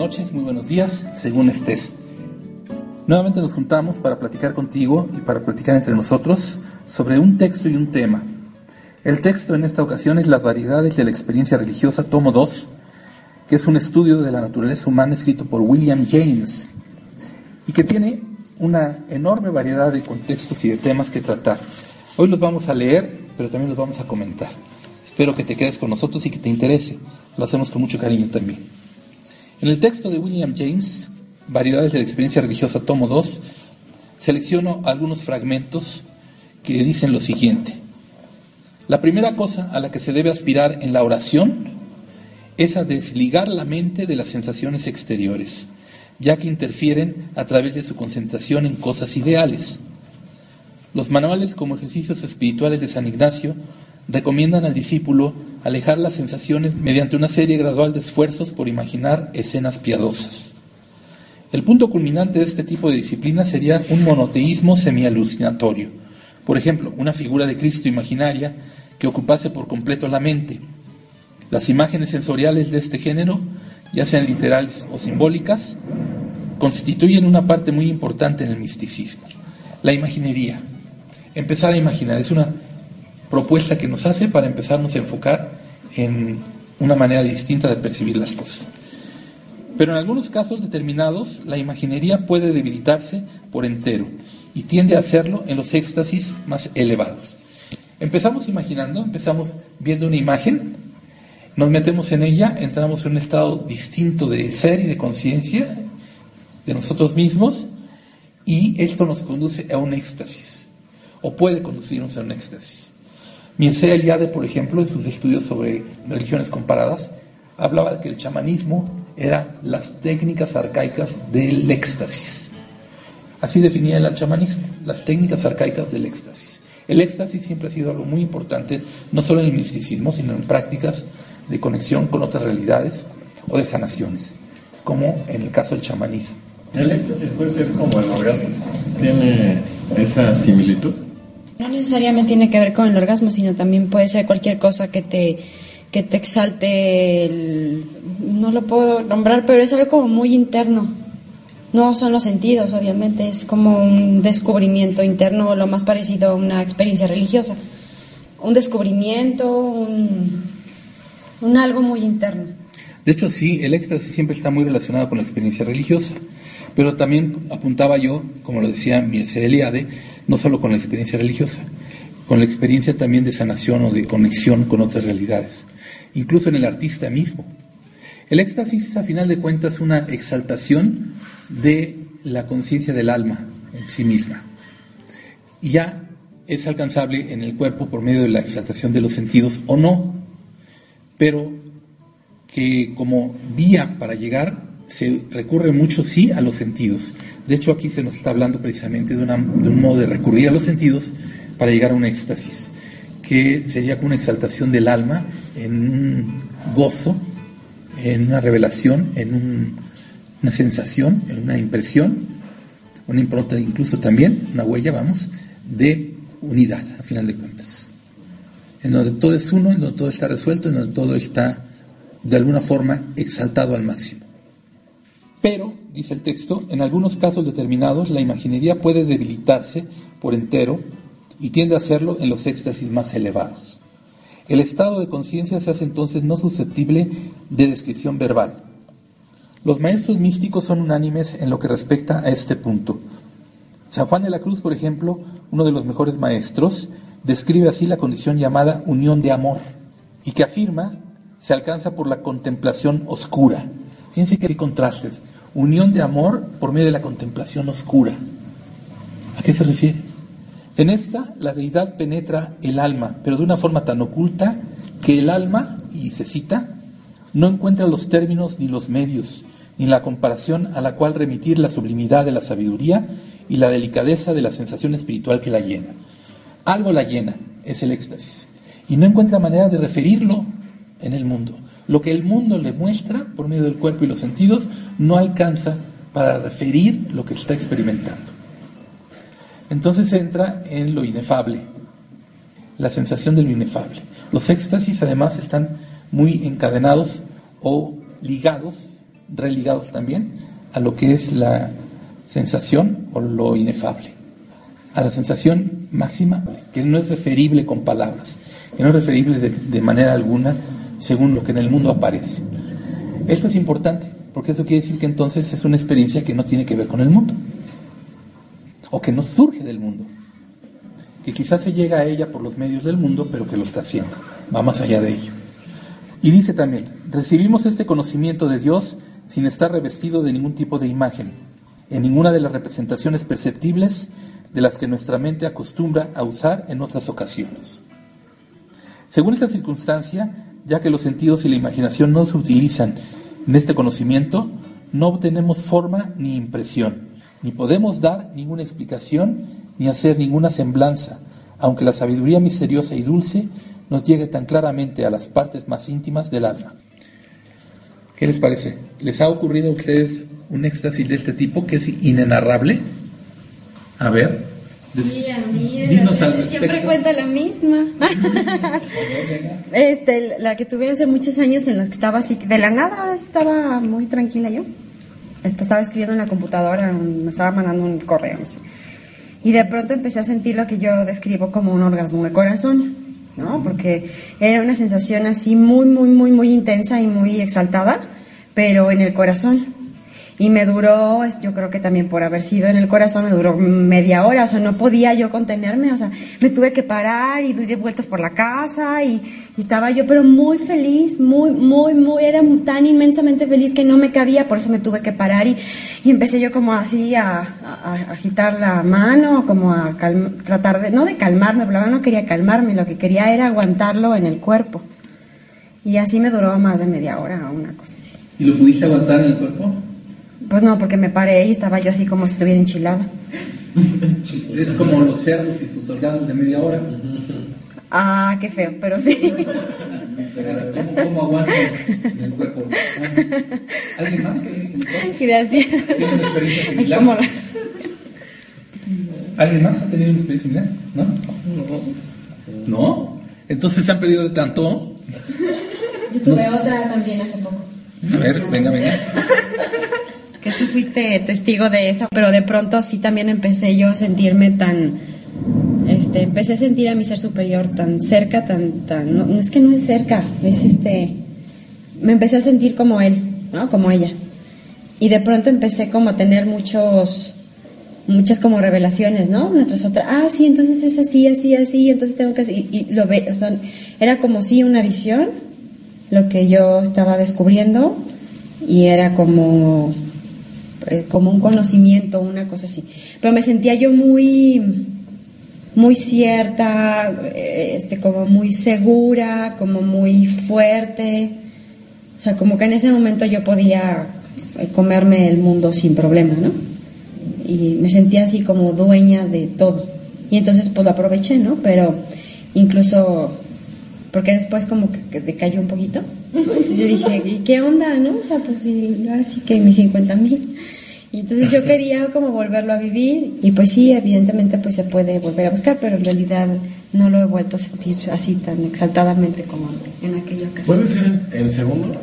noches, muy buenos días, según estés. Nuevamente nos juntamos para platicar contigo y para platicar entre nosotros sobre un texto y un tema. El texto en esta ocasión es Las variedades de la experiencia religiosa, tomo 2, que es un estudio de la naturaleza humana escrito por William James y que tiene una enorme variedad de contextos y de temas que tratar. Hoy los vamos a leer, pero también los vamos a comentar. Espero que te quedes con nosotros y que te interese. Lo hacemos con mucho cariño también. En el texto de William James, Variedades de la experiencia religiosa, tomo 2, selecciono algunos fragmentos que dicen lo siguiente. La primera cosa a la que se debe aspirar en la oración es a desligar la mente de las sensaciones exteriores, ya que interfieren a través de su concentración en cosas ideales. Los manuales como ejercicios espirituales de San Ignacio recomiendan al discípulo alejar las sensaciones mediante una serie gradual de esfuerzos por imaginar escenas piadosas. El punto culminante de este tipo de disciplina sería un monoteísmo semialucinatorio. Por ejemplo, una figura de Cristo imaginaria que ocupase por completo la mente. Las imágenes sensoriales de este género, ya sean literales o simbólicas, constituyen una parte muy importante en el misticismo. La imaginería. Empezar a imaginar es una propuesta que nos hace para empezarnos a enfocar en una manera distinta de percibir las cosas. Pero en algunos casos determinados, la imaginería puede debilitarse por entero y tiende a hacerlo en los éxtasis más elevados. Empezamos imaginando, empezamos viendo una imagen, nos metemos en ella, entramos en un estado distinto de ser y de conciencia de nosotros mismos y esto nos conduce a un éxtasis, o puede conducirnos a un éxtasis. Mircea Eliade, por ejemplo, en sus estudios sobre religiones comparadas, hablaba de que el chamanismo era las técnicas arcaicas del éxtasis. Así definía el chamanismo, las técnicas arcaicas del éxtasis. El éxtasis siempre ha sido algo muy importante, no solo en el misticismo, sino en prácticas de conexión con otras realidades o de sanaciones, como en el caso del chamanismo. ¿El éxtasis puede ser como el orgasmo? ¿Tiene esa similitud? No necesariamente tiene que ver con el orgasmo, sino también puede ser cualquier cosa que te que te exalte, el, no lo puedo nombrar, pero es algo como muy interno. No son los sentidos, obviamente, es como un descubrimiento interno, lo más parecido a una experiencia religiosa. Un descubrimiento, un, un algo muy interno. De hecho, sí, el éxtasis siempre está muy relacionado con la experiencia religiosa, pero también apuntaba yo, como lo decía Mircea Eliade, no solo con la experiencia religiosa, con la experiencia también de sanación o de conexión con otras realidades incluso en el artista mismo. El éxtasis es a final de cuentas una exaltación de la conciencia del alma en sí misma. Ya es alcanzable en el cuerpo por medio de la exaltación de los sentidos o no, pero que como vía para llegar se recurre mucho sí a los sentidos. De hecho aquí se nos está hablando precisamente de, de un modo de recurrir a los sentidos para llegar a un éxtasis que sería como una exaltación del alma en un gozo, en una revelación, en una sensación, en una impresión, una impronta incluso también, una huella, vamos, de unidad, a final de cuentas. En donde todo es uno, en donde todo está resuelto, en donde todo está de alguna forma exaltado al máximo. Pero, dice el texto, en algunos casos determinados la imaginería puede debilitarse por entero y tiende a hacerlo en los éxtasis más elevados. El estado de conciencia se hace entonces no susceptible de descripción verbal. Los maestros místicos son unánimes en lo que respecta a este punto. San Juan de la Cruz, por ejemplo, uno de los mejores maestros, describe así la condición llamada unión de amor y que afirma se alcanza por la contemplación oscura. Fíjense que hay contrastes. Unión de amor por medio de la contemplación oscura. ¿A qué se refiere? En esta, la deidad penetra el alma, pero de una forma tan oculta que el alma, y se cita, no encuentra los términos ni los medios, ni la comparación a la cual remitir la sublimidad de la sabiduría y la delicadeza de la sensación espiritual que la llena. Algo la llena, es el éxtasis, y no encuentra manera de referirlo en el mundo. Lo que el mundo le muestra por medio del cuerpo y los sentidos no alcanza para referir lo que está experimentando. Entonces entra en lo inefable, la sensación de lo inefable. Los éxtasis además están muy encadenados o ligados, religados también, a lo que es la sensación o lo inefable, a la sensación máxima, que no es referible con palabras, que no es referible de, de manera alguna según lo que en el mundo aparece. Esto es importante, porque eso quiere decir que entonces es una experiencia que no tiene que ver con el mundo, o que no surge del mundo, que quizás se llega a ella por los medios del mundo, pero que lo está haciendo, va más allá de ello. Y dice también, recibimos este conocimiento de Dios sin estar revestido de ningún tipo de imagen, en ninguna de las representaciones perceptibles de las que nuestra mente acostumbra a usar en otras ocasiones. Según esta circunstancia, ya que los sentidos y la imaginación no se utilizan en este conocimiento, no obtenemos forma ni impresión, ni podemos dar ninguna explicación ni hacer ninguna semblanza, aunque la sabiduría misteriosa y dulce nos llegue tan claramente a las partes más íntimas del alma. ¿Qué les parece? ¿Les ha ocurrido a ustedes un éxtasis de este tipo que es inenarrable? A ver. Sí, a mí siempre cuenta la misma. este, la que tuve hace muchos años en las que estaba así, de la nada, ahora estaba muy tranquila yo. Estaba escribiendo en la computadora, me estaba mandando un correo, no sé. Y de pronto empecé a sentir lo que yo describo como un orgasmo de corazón, ¿no? Porque era una sensación así muy, muy, muy, muy intensa y muy exaltada, pero en el corazón y me duró, yo creo que también por haber sido en el corazón, me duró media hora, o sea, no podía yo contenerme, o sea, me tuve que parar y doy vueltas por la casa y, estaba yo, pero muy feliz, muy, muy, muy, era tan inmensamente feliz que no me cabía, por eso me tuve que parar y, y empecé yo como así a, agitar la mano, como a tratar de, no de calmarme, pero no quería calmarme, lo que quería era aguantarlo en el cuerpo. Y así me duró más de media hora, una cosa así. ¿Y lo pudiste aguantar en el cuerpo? Pues no, porque me paré y estaba yo así como si estuviera enchilada. es como los cerdos y sus orgasmos de media hora. Ah, qué feo, pero sí. ¿Cómo, aguanta el cuerpo? ¿Alguien más que Gracias. ¿Tiene una experiencia similar? ¿Alguien más ha tenido una experiencia similar? ¿No? ¿No? Entonces se han perdido de tanto. Yo tuve otra también hace poco. A ver, venga, venga que tú fuiste testigo de eso, pero de pronto sí también empecé yo a sentirme tan, este, empecé a sentir a mi ser superior tan cerca, tan, tan, no, es que no es cerca, es este, me empecé a sentir como él, ¿no? Como ella. Y de pronto empecé como a tener muchos, muchas como revelaciones, ¿no? Una tras otra. Ah, sí, entonces es así, así, así, entonces tengo que... Y, lo ve, o sea, era como si una visión, lo que yo estaba descubriendo, y era como eh, como un conocimiento, una cosa así. Pero me sentía yo muy, muy cierta, eh, este, como muy segura, como muy fuerte. O sea, como que en ese momento yo podía eh, comerme el mundo sin problema, ¿no? Y me sentía así como dueña de todo. Y entonces pues lo aproveché, ¿no? Pero incluso, porque después como que, que decayó un poquito. Entonces yo dije, ¿y qué onda, no? O sea, pues sí, ahora sí que mis 50 mil. Y entonces yo quería como volverlo a vivir y pues sí, evidentemente pues se puede volver a buscar, pero en realidad no lo he vuelto a sentir así tan exaltadamente como en aquella ocasión. ¿Puede ser en, segundos?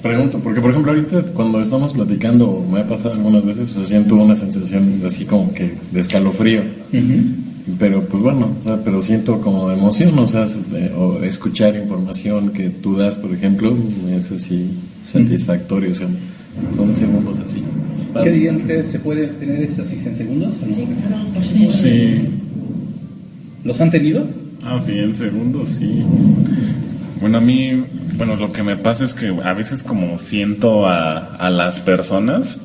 Pregunto, porque por ejemplo ahorita cuando estamos platicando, me ha pasado algunas veces, o sea, siento una sensación así como que de escalofrío. Pero pues bueno, o sea, pero siento como emoción, o sea, o escuchar información que tú das, por ejemplo, es así satisfactorio, o sea, son segundos así. ¿Qué dirían ustedes? ¿Se puede tener éxtasis en segundos? Sí, claro. Sí. ¿Los han tenido? Ah, sí, en segundos, sí. Bueno, a mí, bueno, lo que me pasa es que a veces como siento a, a las personas,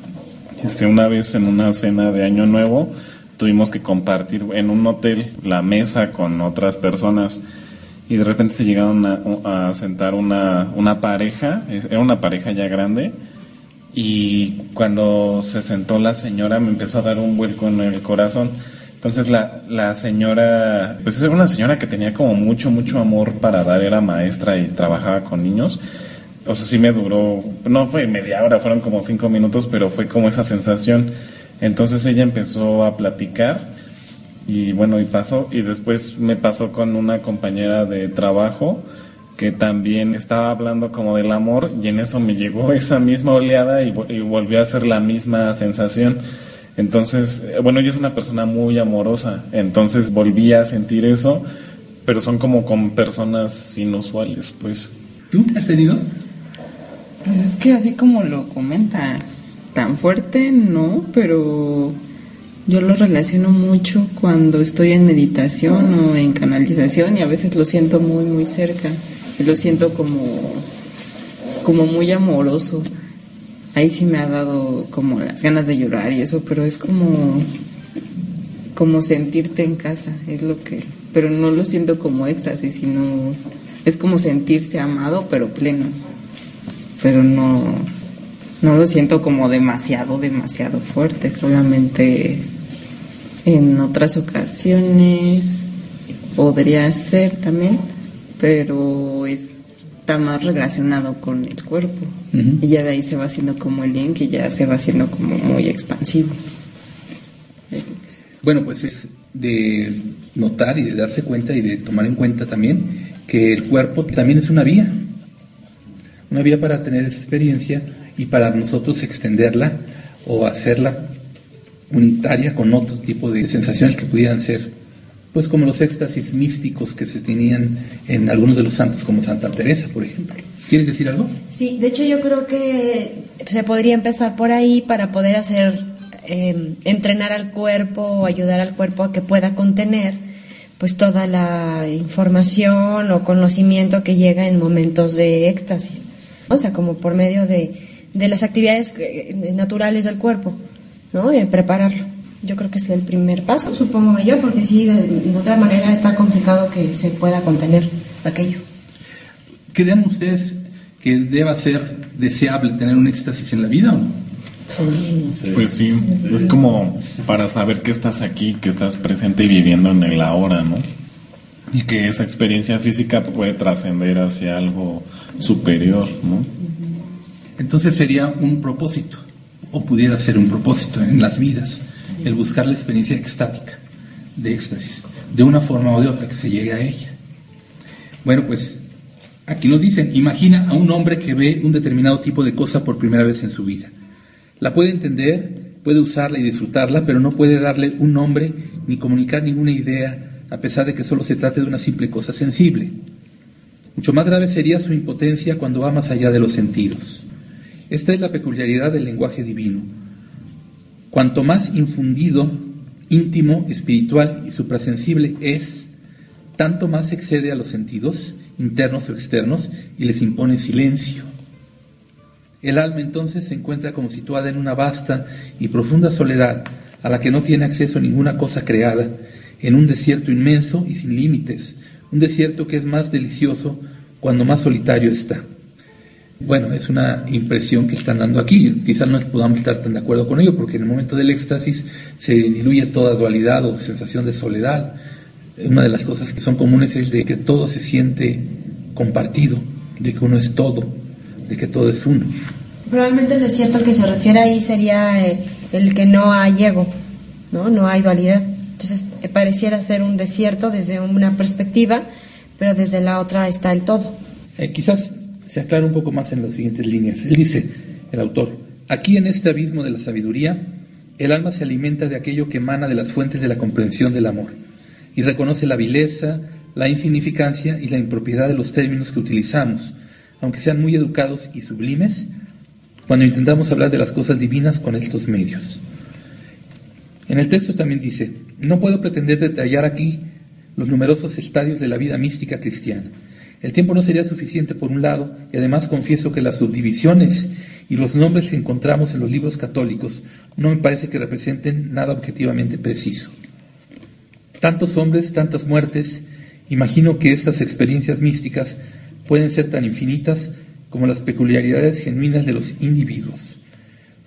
este, una vez en una cena de Año Nuevo, tuvimos que compartir en un hotel la mesa con otras personas y de repente se llegaron a, a sentar una, una pareja, era una pareja ya grande, y cuando se sentó la señora me empezó a dar un vuelco en el corazón. Entonces la, la señora, pues era una señora que tenía como mucho, mucho amor para dar, era maestra y trabajaba con niños. O sea, sí me duró, no fue media hora, fueron como cinco minutos, pero fue como esa sensación. Entonces ella empezó a platicar y bueno, y pasó, y después me pasó con una compañera de trabajo que también estaba hablando como del amor y en eso me llegó esa misma oleada y, y volvió a ser la misma sensación. Entonces, eh, bueno, ella es una persona muy amorosa, entonces volví a sentir eso, pero son como con personas inusuales, pues. ¿Tú has tenido? Pues es que así como lo comenta, tan fuerte no, pero yo lo relaciono mucho cuando estoy en meditación o en canalización y a veces lo siento muy muy cerca y lo siento como como muy amoroso. Ahí sí me ha dado como las ganas de llorar y eso, pero es como como sentirte en casa, es lo que, pero no lo siento como éxtasis, sino es como sentirse amado pero pleno. Pero no no lo siento como demasiado, demasiado fuerte, solamente en otras ocasiones podría ser también, pero está más relacionado con el cuerpo. Y ya de ahí se va haciendo como el yin, que ya se va haciendo como muy expansivo. Bueno, pues es de notar y de darse cuenta y de tomar en cuenta también que el cuerpo también es una vía, una vía para tener esa experiencia y para nosotros extenderla o hacerla unitaria con otro tipo de sensaciones que pudieran ser, pues como los éxtasis místicos que se tenían en algunos de los santos, como Santa Teresa, por ejemplo. ¿Quieres decir algo? Sí, de hecho yo creo que se podría empezar por ahí para poder hacer, eh, entrenar al cuerpo o ayudar al cuerpo a que pueda contener pues toda la información o conocimiento que llega en momentos de éxtasis. O sea, como por medio de, de las actividades eh, naturales del cuerpo, ¿no? Y prepararlo. Yo creo que es el primer paso, supongo yo, porque sí, de, de otra manera está complicado que se pueda contener aquello. ¿Creen ustedes que deba ser deseable tener un éxtasis en la vida o no? Pues sí, es como para saber que estás aquí, que estás presente y viviendo en el ahora, ¿no? Y que esa experiencia física puede trascender hacia algo superior, ¿no? Entonces sería un propósito, o pudiera ser un propósito en las vidas, el buscar la experiencia extática, de éxtasis, de una forma o de otra que se llegue a ella. Bueno, pues aquí nos dicen, imagina a un hombre que ve un determinado tipo de cosa por primera vez en su vida. La puede entender, puede usarla y disfrutarla, pero no puede darle un nombre ni comunicar ninguna idea, a pesar de que solo se trate de una simple cosa sensible. Mucho más grave sería su impotencia cuando va más allá de los sentidos. Esta es la peculiaridad del lenguaje divino. Cuanto más infundido, íntimo, espiritual y suprasensible es, tanto más excede a los sentidos, internos o externos, y les impone silencio. El alma entonces se encuentra como situada en una vasta y profunda soledad a la que no tiene acceso ninguna cosa creada, en un desierto inmenso y sin límites, un desierto que es más delicioso cuando más solitario está. Bueno, es una impresión que están dando aquí. Quizás no podamos estar tan de acuerdo con ello, porque en el momento del éxtasis se diluye toda dualidad o sensación de soledad. Una de las cosas que son comunes es de que todo se siente compartido, de que uno es todo, de que todo es uno. Probablemente el desierto al que se refiere ahí sería eh, el que no hay ego, ¿no? No hay dualidad. Entonces eh, pareciera ser un desierto desde una perspectiva, pero desde la otra está el todo. Eh, quizás se aclara un poco más en las siguientes líneas. Él dice, el autor, aquí en este abismo de la sabiduría, el alma se alimenta de aquello que emana de las fuentes de la comprensión del amor y reconoce la vileza, la insignificancia y la impropiedad de los términos que utilizamos, aunque sean muy educados y sublimes, cuando intentamos hablar de las cosas divinas con estos medios. En el texto también dice, no puedo pretender detallar aquí los numerosos estadios de la vida mística cristiana. El tiempo no sería suficiente por un lado, y además confieso que las subdivisiones y los nombres que encontramos en los libros católicos no me parece que representen nada objetivamente preciso. Tantos hombres, tantas muertes, imagino que estas experiencias místicas pueden ser tan infinitas como las peculiaridades genuinas de los individuos.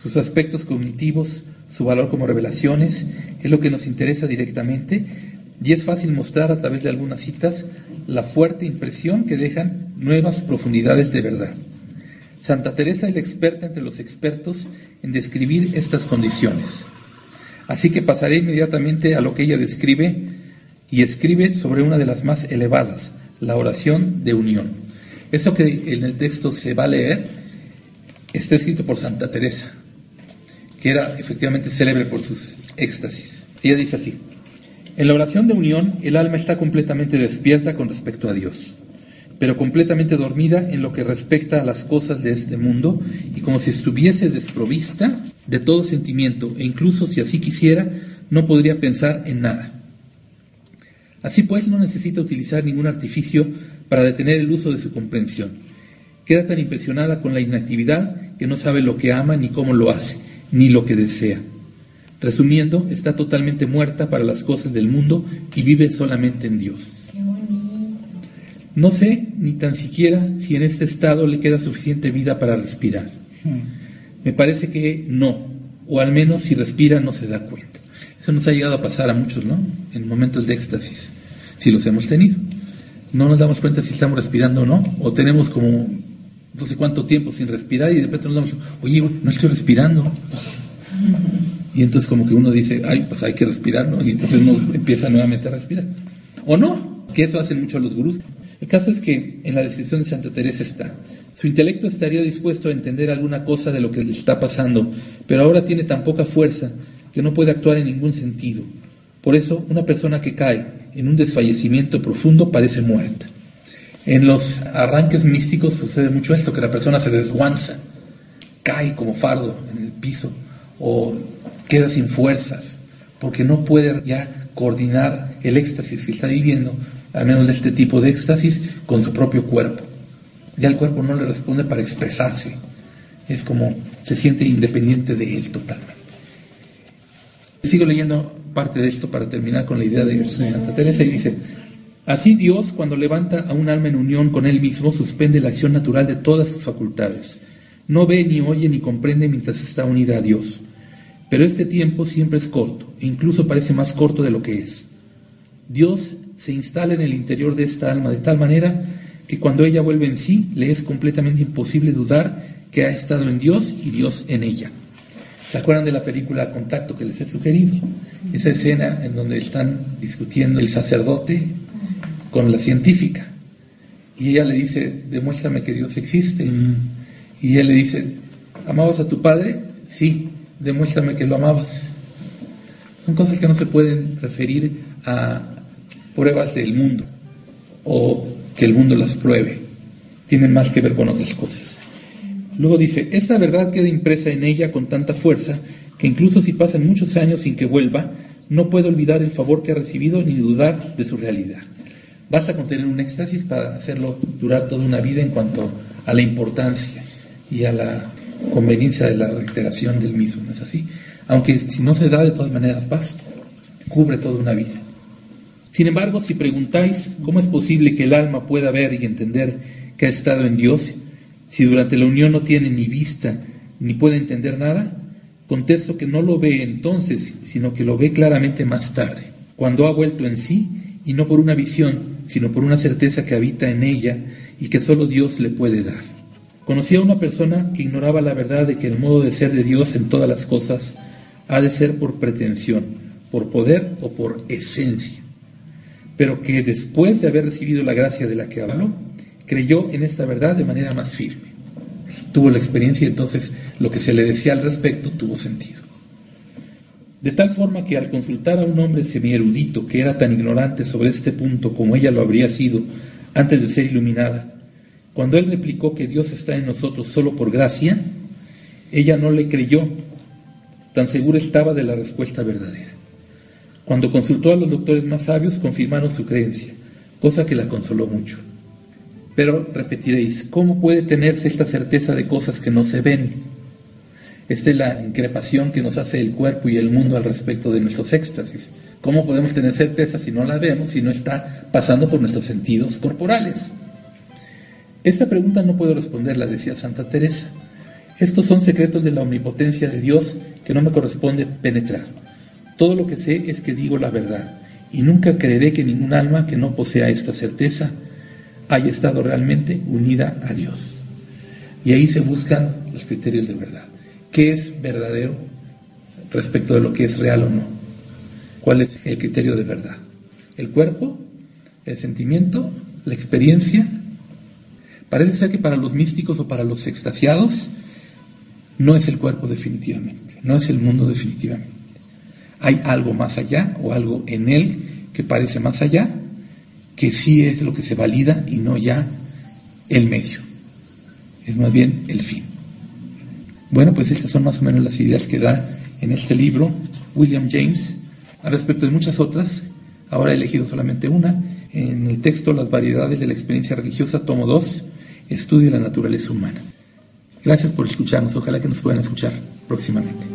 Sus aspectos cognitivos, su valor como revelaciones, es lo que nos interesa directamente y es fácil mostrar a través de algunas citas la fuerte impresión que dejan nuevas profundidades de verdad. Santa Teresa es la experta entre los expertos en describir estas condiciones. Así que pasaré inmediatamente a lo que ella describe y escribe sobre una de las más elevadas, la oración de unión. Eso que en el texto se va a leer está escrito por Santa Teresa, que era efectivamente célebre por sus éxtasis. Ella dice así, en la oración de unión el alma está completamente despierta con respecto a Dios, pero completamente dormida en lo que respecta a las cosas de este mundo y como si estuviese desprovista de todo sentimiento e incluso si así quisiera no podría pensar en nada. Así pues, no necesita utilizar ningún artificio para detener el uso de su comprensión. Queda tan impresionada con la inactividad que no sabe lo que ama ni cómo lo hace, ni lo que desea. Resumiendo, está totalmente muerta para las cosas del mundo y vive solamente en Dios. No sé ni tan siquiera si en este estado le queda suficiente vida para respirar. Me parece que no, o al menos si respira no se da cuenta. Eso nos ha llegado a pasar a muchos, ¿no? En momentos de éxtasis, si los hemos tenido. No nos damos cuenta si estamos respirando o no, o tenemos como no sé cuánto tiempo sin respirar y de repente nos damos, oye, no estoy respirando. Y entonces como que uno dice, ay, pues hay que respirar, ¿no? Y entonces uno empieza nuevamente a respirar. O no, que eso hacen mucho los gurús. El caso es que en la descripción de Santa Teresa está, su intelecto estaría dispuesto a entender alguna cosa de lo que le está pasando, pero ahora tiene tan poca fuerza que no puede actuar en ningún sentido. Por eso, una persona que cae en un desfallecimiento profundo parece muerta. En los arranques místicos sucede mucho esto, que la persona se desguanza, cae como fardo en el piso o queda sin fuerzas, porque no puede ya coordinar el éxtasis que está viviendo, al menos de este tipo de éxtasis, con su propio cuerpo. Ya el cuerpo no le responde para expresarse, es como se siente independiente de él totalmente. Sigo leyendo parte de esto para terminar con la idea de Santa Teresa y dice, así Dios cuando levanta a un alma en unión con él mismo suspende la acción natural de todas sus facultades. No ve, ni oye, ni comprende mientras está unida a Dios. Pero este tiempo siempre es corto, e incluso parece más corto de lo que es. Dios se instala en el interior de esta alma de tal manera que cuando ella vuelve en sí, le es completamente imposible dudar que ha estado en Dios y Dios en ella. ¿Se acuerdan de la película Contacto que les he sugerido? Esa escena en donde están discutiendo el sacerdote con la científica. Y ella le dice, demuéstrame que Dios existe. Y él le dice, ¿amabas a tu padre? Sí, demuéstrame que lo amabas. Son cosas que no se pueden referir a pruebas del mundo o que el mundo las pruebe. Tienen más que ver con otras cosas. Luego dice, esta verdad queda impresa en ella con tanta fuerza que incluso si pasan muchos años sin que vuelva, no puede olvidar el favor que ha recibido ni dudar de su realidad. Basta con tener un éxtasis para hacerlo durar toda una vida en cuanto a la importancia y a la conveniencia de la reiteración del mismo, ¿no es así? Aunque si no se da de todas maneras, basta, cubre toda una vida. Sin embargo, si preguntáis cómo es posible que el alma pueda ver y entender que ha estado en Dios si durante la unión no tiene ni vista ni puede entender nada, contesto que no lo ve entonces, sino que lo ve claramente más tarde, cuando ha vuelto en sí y no por una visión, sino por una certeza que habita en ella y que solo Dios le puede dar. Conocí a una persona que ignoraba la verdad de que el modo de ser de Dios en todas las cosas ha de ser por pretensión, por poder o por esencia, pero que después de haber recibido la gracia de la que habló, creyó en esta verdad de manera más firme. Tuvo la experiencia y entonces lo que se le decía al respecto tuvo sentido. De tal forma que al consultar a un hombre semi-erudito que era tan ignorante sobre este punto como ella lo habría sido antes de ser iluminada, cuando él replicó que Dios está en nosotros solo por gracia, ella no le creyó, tan segura estaba de la respuesta verdadera. Cuando consultó a los doctores más sabios, confirmaron su creencia, cosa que la consoló mucho. Pero repetiréis, ¿cómo puede tenerse esta certeza de cosas que no se ven? Esta es la increpación que nos hace el cuerpo y el mundo al respecto de nuestros éxtasis. ¿Cómo podemos tener certeza si no la vemos, si no está pasando por nuestros sentidos corporales? Esta pregunta no puedo responderla, decía Santa Teresa. Estos son secretos de la omnipotencia de Dios que no me corresponde penetrar. Todo lo que sé es que digo la verdad, y nunca creeré que ningún alma que no posea esta certeza haya estado realmente unida a Dios. Y ahí se buscan los criterios de verdad. ¿Qué es verdadero respecto de lo que es real o no? ¿Cuál es el criterio de verdad? ¿El cuerpo? ¿El sentimiento? ¿La experiencia? Parece ser que para los místicos o para los extasiados no es el cuerpo definitivamente, no es el mundo definitivamente. Hay algo más allá o algo en él que parece más allá, que sí es lo que se valida y no ya el medio. Es más bien el fin. Bueno, pues estas son más o menos las ideas que da en este libro William James, al respecto de muchas otras. Ahora he elegido solamente una. En el texto Las variedades de la experiencia religiosa, tomo 2, Estudio la naturaleza humana. Gracias por escucharnos. Ojalá que nos puedan escuchar próximamente.